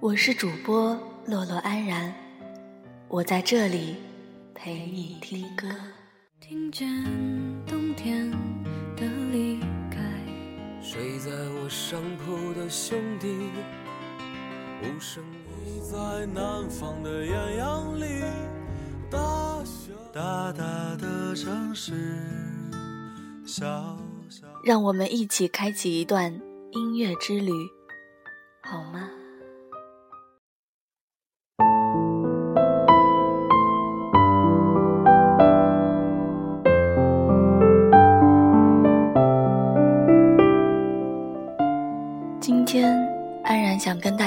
我是主播洛洛安然，我在这里陪你听歌。听见冬天的离开，睡在我上铺的兄弟，无声你在南方的艳阳里，大小大大的城市，小小。让我们一起开启一段音乐之旅，好吗？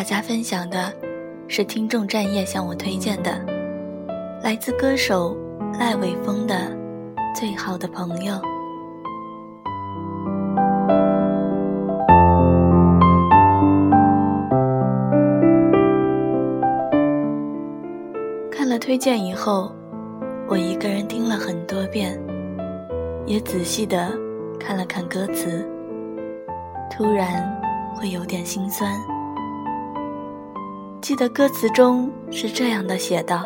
大家分享的，是听众战夜向我推荐的，来自歌手赖伟峰的《最好的朋友》。看了推荐以后，我一个人听了很多遍，也仔细的看了看歌词，突然。会有点心酸。记得歌词中是这样的写道：“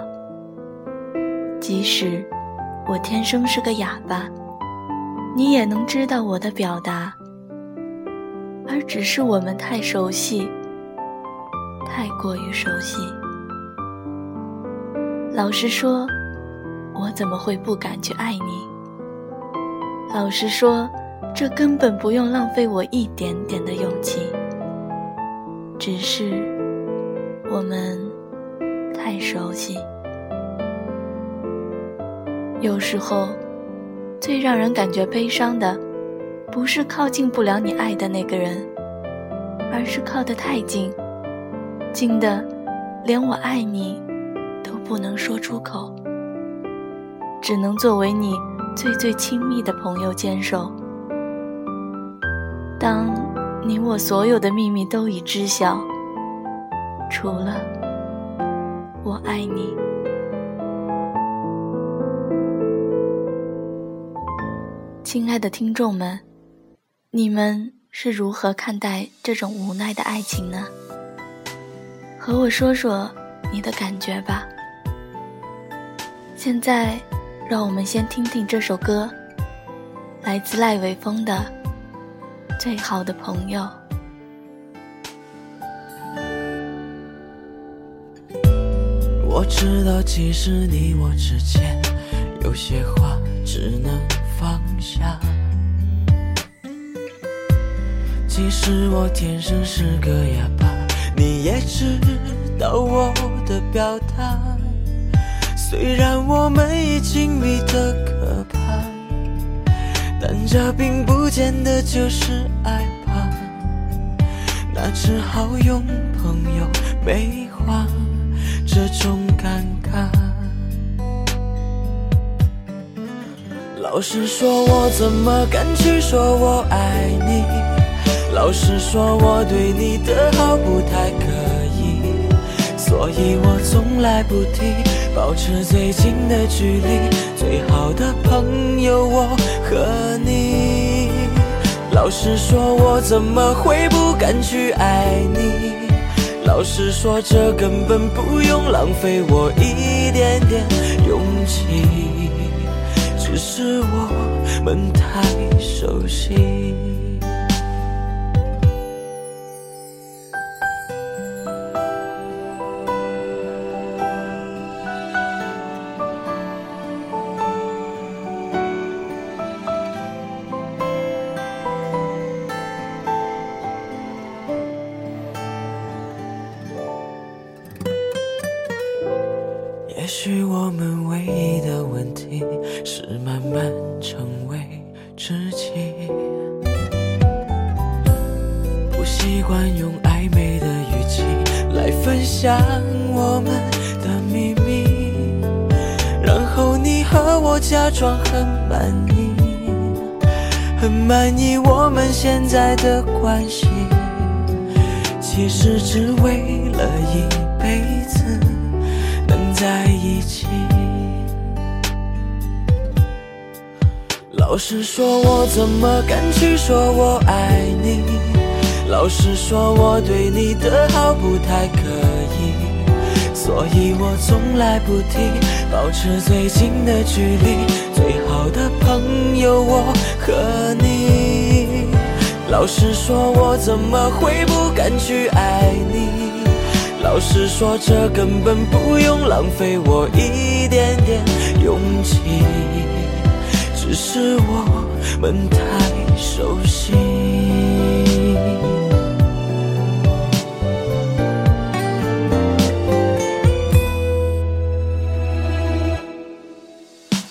即使我天生是个哑巴，你也能知道我的表达，而只是我们太熟悉，太过于熟悉。老实说，我怎么会不敢去爱你？老实说。”这根本不用浪费我一点点的勇气，只是我们太熟悉。有时候，最让人感觉悲伤的，不是靠近不了你爱的那个人，而是靠得太近，近的连我爱你都不能说出口，只能作为你最最亲密的朋友坚守。当你我所有的秘密都已知晓，除了我爱你，亲爱的听众们，你们是如何看待这种无奈的爱情呢？和我说说你的感觉吧。现在，让我们先听听这首歌，来自赖伟峰的。最好的朋友，我知道，其实你我之间有些话只能放下。其实我天生是个哑巴，你也知道我的表达。虽然我们已经密得可怕。但这并不见得就是爱吧，那只好用朋友美化这种尴尬。老实说，我怎么敢去说我爱你？老实说，我对你的好不太可以，所以我从来不提。保持最近的距离，最好的朋友我和你。老实说，我怎么会不敢去爱你？老实说，这根本不用浪费我一点点勇气，只是我们太熟悉。成为知己，不习惯用暧昧的语气来分享我们的秘密，然后你和我假装很满意，很满意我们现在的关系，其实只为了一老实说，我怎么敢去说我爱你？老实说，我对你的好不太可以，所以我从来不提，保持最近的距离。最好的朋友我和你，老实说，我怎么会不敢去爱你？老实说，这根本不用浪费我一点点勇气，只是我们太熟悉。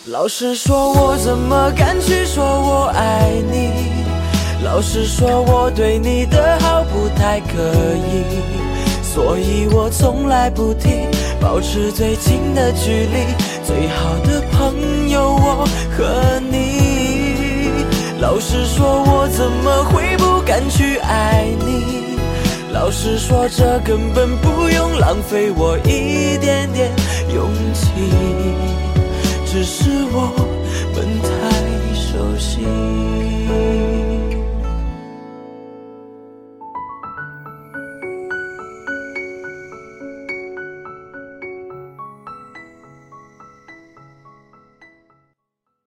老实说，我怎么敢去说我爱你？老实说，我对你的好不太可以，所以我从来不提，保持最近的距离。最好的朋友，我和你。老实说，我怎么会不敢去爱你？老实说，这根本不用浪费我一点点勇气。只是我们太熟悉。